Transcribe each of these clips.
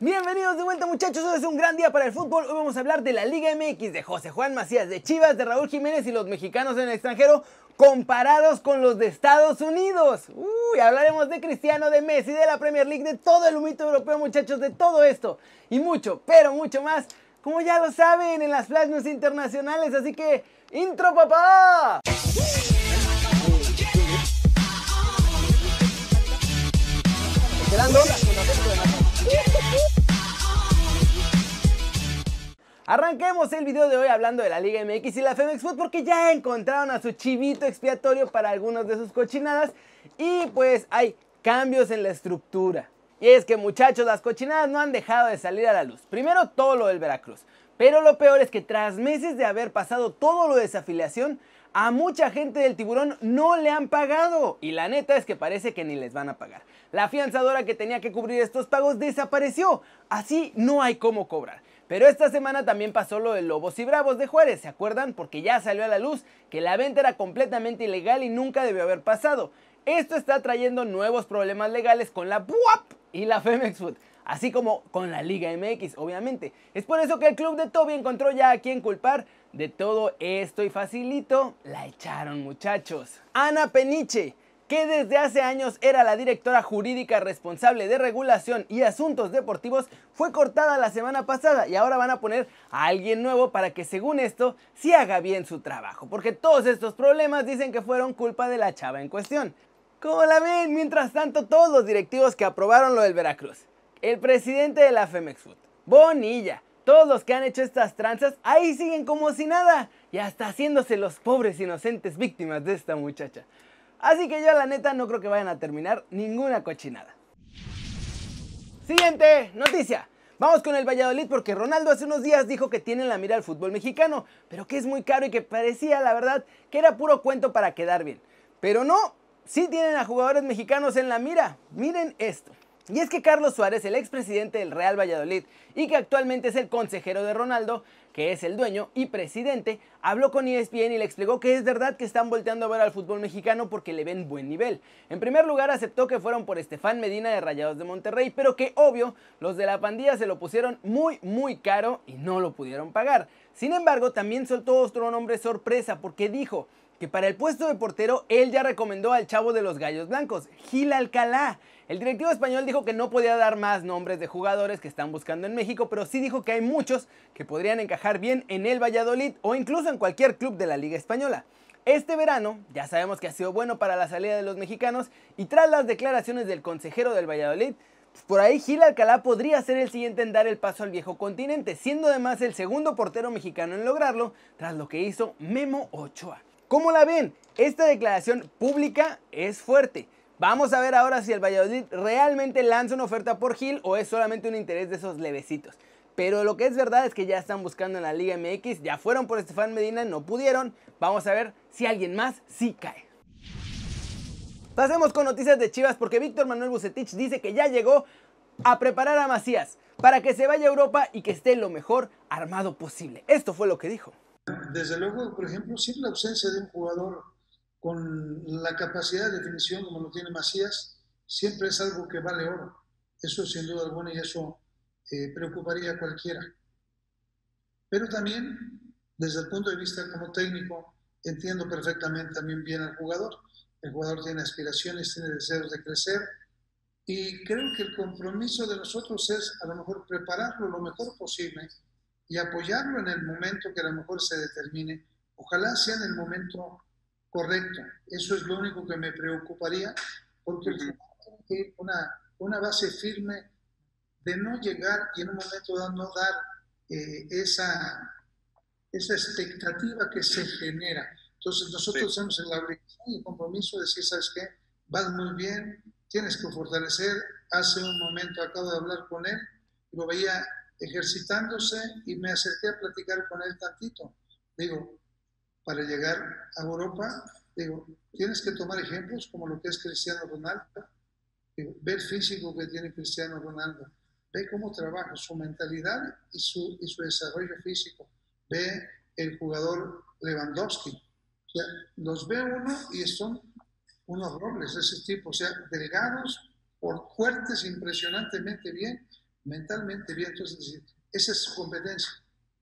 Bienvenidos de vuelta muchachos, hoy es un gran día para el fútbol. Hoy vamos a hablar de la Liga MX, de José Juan Macías, de Chivas, de Raúl Jiménez y los mexicanos en el extranjero comparados con los de Estados Unidos. Uy, hablaremos de Cristiano, de Messi, de la Premier League, de todo el humito europeo muchachos, de todo esto y mucho, pero mucho más, como ya lo saben en las Flash News internacionales, así que intro papá. Arranquemos el video de hoy hablando de la Liga MX y la Femex Food porque ya encontraron a su chivito expiatorio para algunas de sus cochinadas y pues hay cambios en la estructura. Y es que muchachos, las cochinadas no han dejado de salir a la luz. Primero todo lo del Veracruz. Pero lo peor es que tras meses de haber pasado todo lo de desafiliación, a mucha gente del tiburón no le han pagado. Y la neta es que parece que ni les van a pagar. La afianzadora que tenía que cubrir estos pagos desapareció. Así no hay cómo cobrar. Pero esta semana también pasó lo de Lobos y Bravos de Juárez, ¿se acuerdan? Porque ya salió a la luz que la venta era completamente ilegal y nunca debió haber pasado. Esto está trayendo nuevos problemas legales con la BUAP y la Femex Food, así como con la Liga MX, obviamente. Es por eso que el club de Toby encontró ya a quien culpar de todo esto y facilito la echaron muchachos. Ana Peniche que desde hace años era la directora jurídica responsable de regulación y asuntos deportivos, fue cortada la semana pasada y ahora van a poner a alguien nuevo para que según esto sí haga bien su trabajo, porque todos estos problemas dicen que fueron culpa de la chava en cuestión. ¿Cómo la ven? Mientras tanto, todos los directivos que aprobaron lo del Veracruz, el presidente de la Femex Food, Bonilla, todos los que han hecho estas tranzas, ahí siguen como si nada y hasta haciéndose los pobres inocentes víctimas de esta muchacha. Así que yo la neta no creo que vayan a terminar ninguna cochinada. Siguiente noticia. Vamos con el Valladolid porque Ronaldo hace unos días dijo que tiene la mira al fútbol mexicano, pero que es muy caro y que parecía, la verdad, que era puro cuento para quedar bien. Pero no, sí tienen a jugadores mexicanos en la mira. Miren esto. Y es que Carlos Suárez, el expresidente del Real Valladolid y que actualmente es el consejero de Ronaldo, que es el dueño y presidente, habló con ESPN y le explicó que es verdad que están volteando a ver al fútbol mexicano porque le ven buen nivel. En primer lugar aceptó que fueron por Estefan Medina de Rayados de Monterrey, pero que obvio los de la pandilla se lo pusieron muy muy caro y no lo pudieron pagar. Sin embargo, también soltó otro nombre sorpresa porque dijo que para el puesto de portero él ya recomendó al chavo de los Gallos Blancos, Gil Alcalá. El directivo español dijo que no podía dar más nombres de jugadores que están buscando en México, pero sí dijo que hay muchos que podrían encajar bien en el Valladolid o incluso en cualquier club de la Liga Española. Este verano, ya sabemos que ha sido bueno para la salida de los mexicanos y tras las declaraciones del consejero del Valladolid, pues por ahí Gil Alcalá podría ser el siguiente en dar el paso al viejo continente, siendo además el segundo portero mexicano en lograrlo, tras lo que hizo Memo Ochoa. ¿Cómo la ven? Esta declaración pública es fuerte. Vamos a ver ahora si el Valladolid realmente lanza una oferta por Gil o es solamente un interés de esos levecitos. Pero lo que es verdad es que ya están buscando en la Liga MX, ya fueron por Estefan Medina, no pudieron. Vamos a ver si alguien más sí cae. Pasemos con noticias de Chivas porque Víctor Manuel Bucetich dice que ya llegó a preparar a Macías para que se vaya a Europa y que esté lo mejor armado posible. Esto fue lo que dijo. Desde luego, por ejemplo, sin la ausencia de un jugador con la capacidad de definición como lo tiene Macías, siempre es algo que vale oro. Eso sin duda alguna y eso eh, preocuparía a cualquiera. Pero también, desde el punto de vista como técnico, entiendo perfectamente también bien al jugador. El jugador tiene aspiraciones, tiene deseos de crecer y creo que el compromiso de nosotros es a lo mejor prepararlo lo mejor posible y apoyarlo en el momento que a lo mejor se determine. Ojalá sea en el momento correcto. Eso es lo único que me preocuparía, porque tiene una, una base firme de no llegar y en un momento dado no dar eh, esa, esa expectativa que se genera. Entonces nosotros tenemos la obligación y el compromiso de decir, ¿sabes qué? Vas muy bien, tienes que fortalecer. Hace un momento acabo de hablar con él, lo veía ejercitándose y me acerqué a platicar con él tantito. Digo, para llegar a Europa, digo, tienes que tomar ejemplos como lo que es Cristiano Ronaldo, ve el físico que tiene Cristiano Ronaldo, ve cómo trabaja su mentalidad y su, y su desarrollo físico, ve el jugador Lewandowski, o sea, los ve uno y son unos robles de ese tipo, o sea, delgados, por fuertes, impresionantemente bien, mentalmente bien. Entonces, esa es su competencia.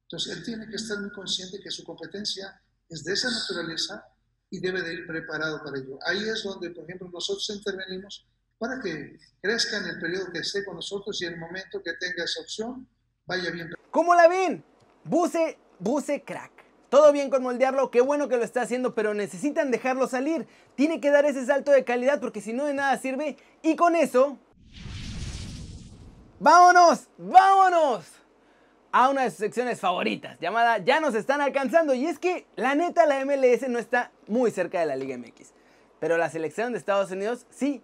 Entonces, él tiene que estar muy consciente que su competencia es de esa naturaleza y debe de ir preparado para ello. Ahí es donde, por ejemplo, nosotros intervenimos para que crezca en el periodo que esté con nosotros y en el momento que tenga esa opción, vaya bien. ¿Cómo la ven? Buse, Buse crack. Todo bien con moldearlo, qué bueno que lo está haciendo, pero necesitan dejarlo salir. Tiene que dar ese salto de calidad porque si no de nada sirve. Y con eso... ¡Vámonos! ¡Vámonos! A una de sus secciones favoritas, llamada Ya nos están alcanzando. Y es que la neta la MLS no está muy cerca de la Liga MX. Pero la selección de Estados Unidos sí,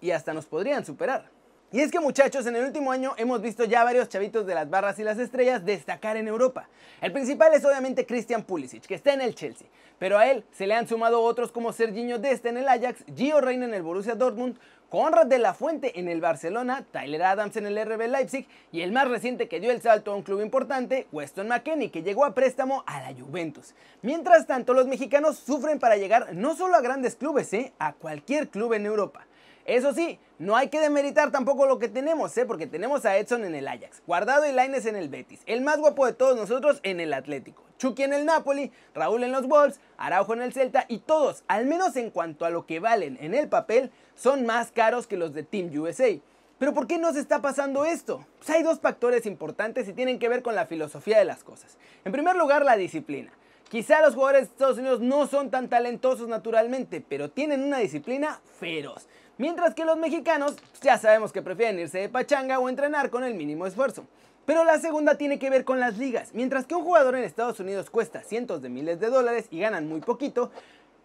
y hasta nos podrían superar. Y es que muchachos, en el último año hemos visto ya varios chavitos de las barras y las estrellas destacar en Europa. El principal es obviamente Christian Pulisic, que está en el Chelsea, pero a él se le han sumado otros como Serginho Desta en el Ajax, Gio Reina en el Borussia Dortmund, Conrad de la Fuente en el Barcelona, Tyler Adams en el RB Leipzig y el más reciente que dio el salto a un club importante, Weston McKenney, que llegó a préstamo a la Juventus. Mientras tanto, los mexicanos sufren para llegar no solo a grandes clubes, ¿eh? a cualquier club en Europa. Eso sí, no hay que demeritar tampoco lo que tenemos, ¿eh? porque tenemos a Edson en el Ajax, Guardado y Laines en el Betis, el más guapo de todos nosotros en el Atlético, Chucky en el Napoli, Raúl en los Wolves, Araujo en el Celta y todos, al menos en cuanto a lo que valen en el papel, son más caros que los de Team USA. Pero ¿por qué nos está pasando esto? Pues hay dos factores importantes y tienen que ver con la filosofía de las cosas. En primer lugar, la disciplina. Quizá los jugadores de Estados Unidos no son tan talentosos naturalmente, pero tienen una disciplina feroz. Mientras que los mexicanos ya sabemos que prefieren irse de pachanga o entrenar con el mínimo esfuerzo. Pero la segunda tiene que ver con las ligas. Mientras que un jugador en Estados Unidos cuesta cientos de miles de dólares y ganan muy poquito,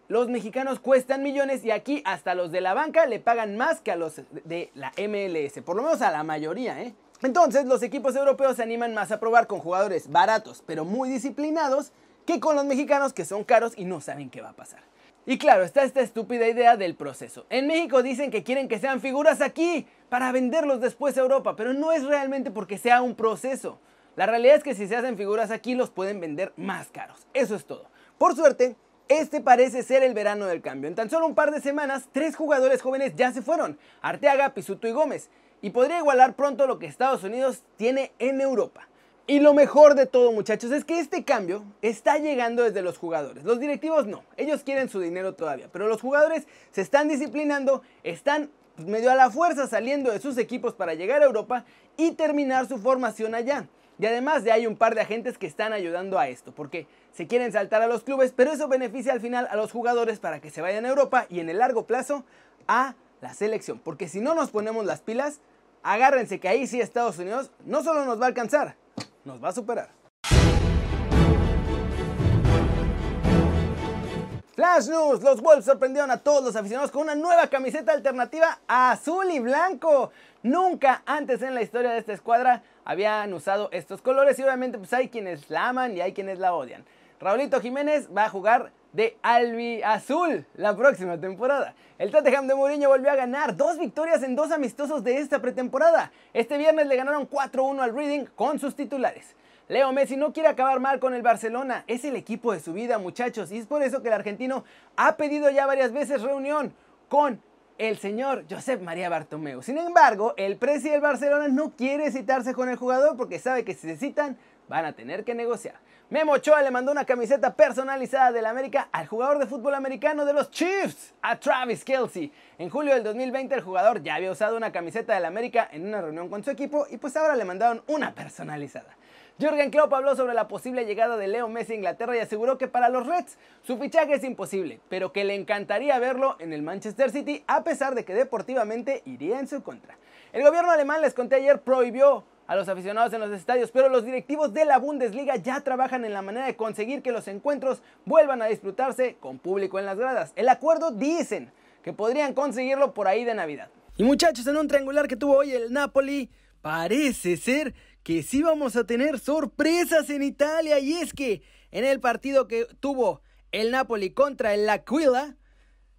los mexicanos cuestan millones y aquí hasta los de la banca le pagan más que a los de la MLS, por lo menos a la mayoría, ¿eh? Entonces los equipos europeos se animan más a probar con jugadores baratos pero muy disciplinados que con los mexicanos que son caros y no saben qué va a pasar. Y claro, está esta estúpida idea del proceso. En México dicen que quieren que sean figuras aquí para venderlos después a Europa, pero no es realmente porque sea un proceso. La realidad es que si se hacen figuras aquí los pueden vender más caros. Eso es todo. Por suerte, este parece ser el verano del cambio. En tan solo un par de semanas, tres jugadores jóvenes ya se fueron. Arteaga, Pisuto y Gómez. Y podría igualar pronto lo que Estados Unidos tiene en Europa. Y lo mejor de todo muchachos es que este cambio está llegando desde los jugadores. Los directivos no, ellos quieren su dinero todavía, pero los jugadores se están disciplinando, están medio a la fuerza saliendo de sus equipos para llegar a Europa y terminar su formación allá. Y además de hay un par de agentes que están ayudando a esto, porque se quieren saltar a los clubes, pero eso beneficia al final a los jugadores para que se vayan a Europa y en el largo plazo a la selección. Porque si no nos ponemos las pilas, agárrense que ahí sí Estados Unidos no solo nos va a alcanzar, nos va a superar. Flash News, los Wolves sorprendieron a todos los aficionados con una nueva camiseta alternativa azul y blanco. Nunca antes en la historia de esta escuadra habían usado estos colores y obviamente pues hay quienes la aman y hay quienes la odian. Raulito Jiménez va a jugar de Albi Azul la próxima temporada. El Tottenham de Mourinho volvió a ganar dos victorias en dos amistosos de esta pretemporada. Este viernes le ganaron 4-1 al Reading con sus titulares. Leo Messi no quiere acabar mal con el Barcelona, es el equipo de su vida muchachos y es por eso que el argentino ha pedido ya varias veces reunión con el señor Josep María Bartomeu. Sin embargo, el presidente del Barcelona no quiere citarse con el jugador porque sabe que si se citan van a tener que negociar. Memo Ochoa le mandó una camiseta personalizada del América al jugador de fútbol americano de los Chiefs, a Travis Kelsey. En julio del 2020 el jugador ya había usado una camiseta del América en una reunión con su equipo y pues ahora le mandaron una personalizada. Jürgen Klopp habló sobre la posible llegada de Leo Messi a Inglaterra y aseguró que para los Reds su fichaje es imposible, pero que le encantaría verlo en el Manchester City a pesar de que deportivamente iría en su contra. El gobierno alemán, les conté ayer, prohibió a los aficionados en los estadios, pero los directivos de la Bundesliga ya trabajan en la manera de conseguir que los encuentros vuelvan a disfrutarse con público en las gradas. El acuerdo dicen que podrían conseguirlo por ahí de Navidad. Y muchachos, en un triangular que tuvo hoy el Napoli, parece ser que sí vamos a tener sorpresas en Italia y es que en el partido que tuvo el Napoli contra el L'Aquila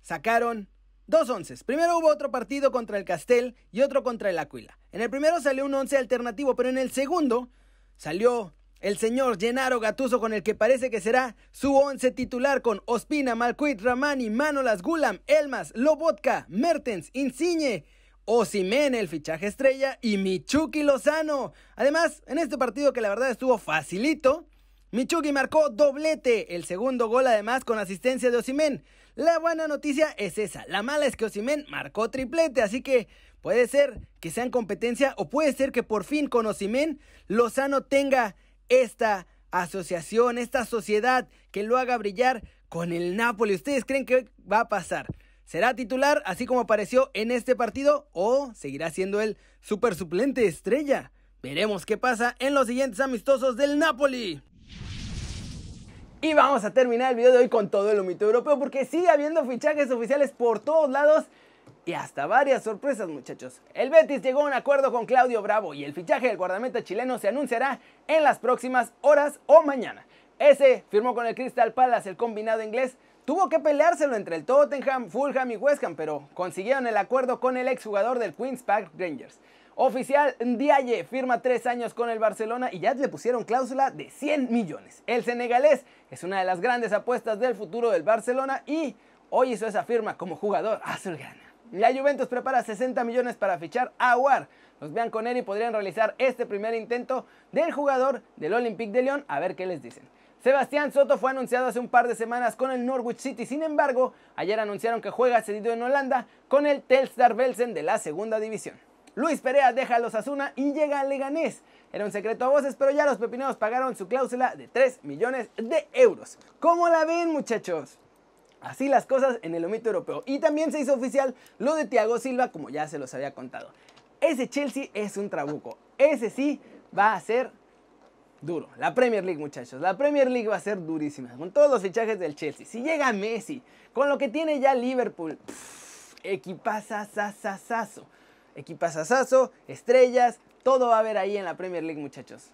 sacaron dos onces. Primero hubo otro partido contra el Castel y otro contra el Aquila. En el primero salió un once alternativo, pero en el segundo salió el señor Gennaro Gatuso con el que parece que será su once titular con Ospina, Malcuit, Ramani, Manolas, Gulam, Elmas, Lobotka, Mertens, Insigne, Osimen, el fichaje estrella, y Michuki Lozano. Además, en este partido que la verdad estuvo facilito, Michuki marcó doblete, el segundo gol además con asistencia de Osimen. La buena noticia es esa, la mala es que Osimen marcó triplete, así que puede ser que sean competencia o puede ser que por fin con Osimen Lozano tenga esta asociación, esta sociedad que lo haga brillar con el Napoli. ¿Ustedes creen que va a pasar? ¿Será titular así como apareció en este partido o seguirá siendo el super suplente estrella? Veremos qué pasa en los siguientes amistosos del Napoli. Y vamos a terminar el video de hoy con todo el humito europeo porque sigue habiendo fichajes oficiales por todos lados y hasta varias sorpresas muchachos. El Betis llegó a un acuerdo con Claudio Bravo y el fichaje del guardameta chileno se anunciará en las próximas horas o mañana. Ese firmó con el Crystal Palace el combinado inglés. Tuvo que peleárselo entre el Tottenham, Fulham y West Ham, pero consiguieron el acuerdo con el exjugador del Queen's Park Rangers. Oficial Ndiaye firma tres años con el Barcelona y ya le pusieron cláusula de 100 millones. El senegalés es una de las grandes apuestas del futuro del Barcelona y hoy hizo esa firma como jugador azulgrana. La Juventus prepara 60 millones para fichar a Aguar. Los Bianconeri podrían realizar este primer intento del jugador del Olympique de Lyon a ver qué les dicen. Sebastián Soto fue anunciado hace un par de semanas con el Norwich City, sin embargo, ayer anunciaron que juega cedido en Holanda con el Telstar Belsen de la segunda división. Luis Perea deja a los Asuna y llega al Leganés. Era un secreto a voces, pero ya los pepineros pagaron su cláusula de 3 millones de euros. ¿Cómo la ven, muchachos? Así las cosas en el omito europeo. Y también se hizo oficial lo de Thiago Silva, como ya se los había contado. Ese Chelsea es un trabuco. Ese sí va a ser duro. La Premier League, muchachos. La Premier League va a ser durísima. Con todos los fichajes del Chelsea. Si llega Messi, con lo que tiene ya Liverpool. Equipazazazazo. Equipazazazo, estrellas. Todo va a haber ahí en la Premier League, muchachos.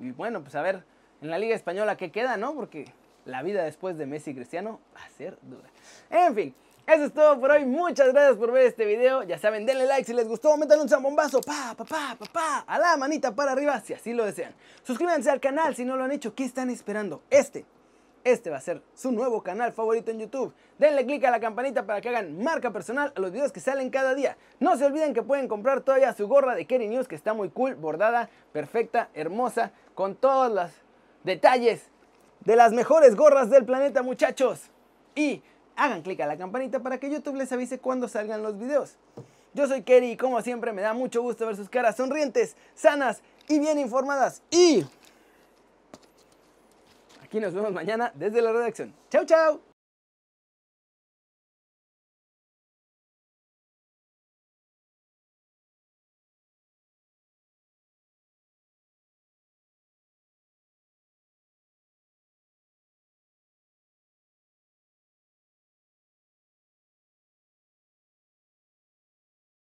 Y bueno, pues a ver en la Liga Española qué queda, ¿no? Porque la vida después de Messi Cristiano va a ser dura. En fin, eso es todo por hoy. Muchas gracias por ver este video. Ya saben, denle like si les gustó, métanle un zambombazo, pa, pa, pa, pa, pa, a la manita para arriba si así lo desean. Suscríbanse al canal si no lo han hecho. ¿Qué están esperando? Este, este va a ser su nuevo canal favorito en YouTube. Denle click a la campanita para que hagan marca personal a los videos que salen cada día. No se olviden que pueden comprar todavía su gorra de Kerry News que está muy cool, bordada, perfecta, hermosa, con todos los detalles de las mejores gorras del planeta, muchachos. Y hagan clic a la campanita para que YouTube les avise cuando salgan los videos. Yo soy Kerry y como siempre me da mucho gusto ver sus caras sonrientes, sanas y bien informadas. Y aquí nos vemos mañana desde la redacción. Chau, chau.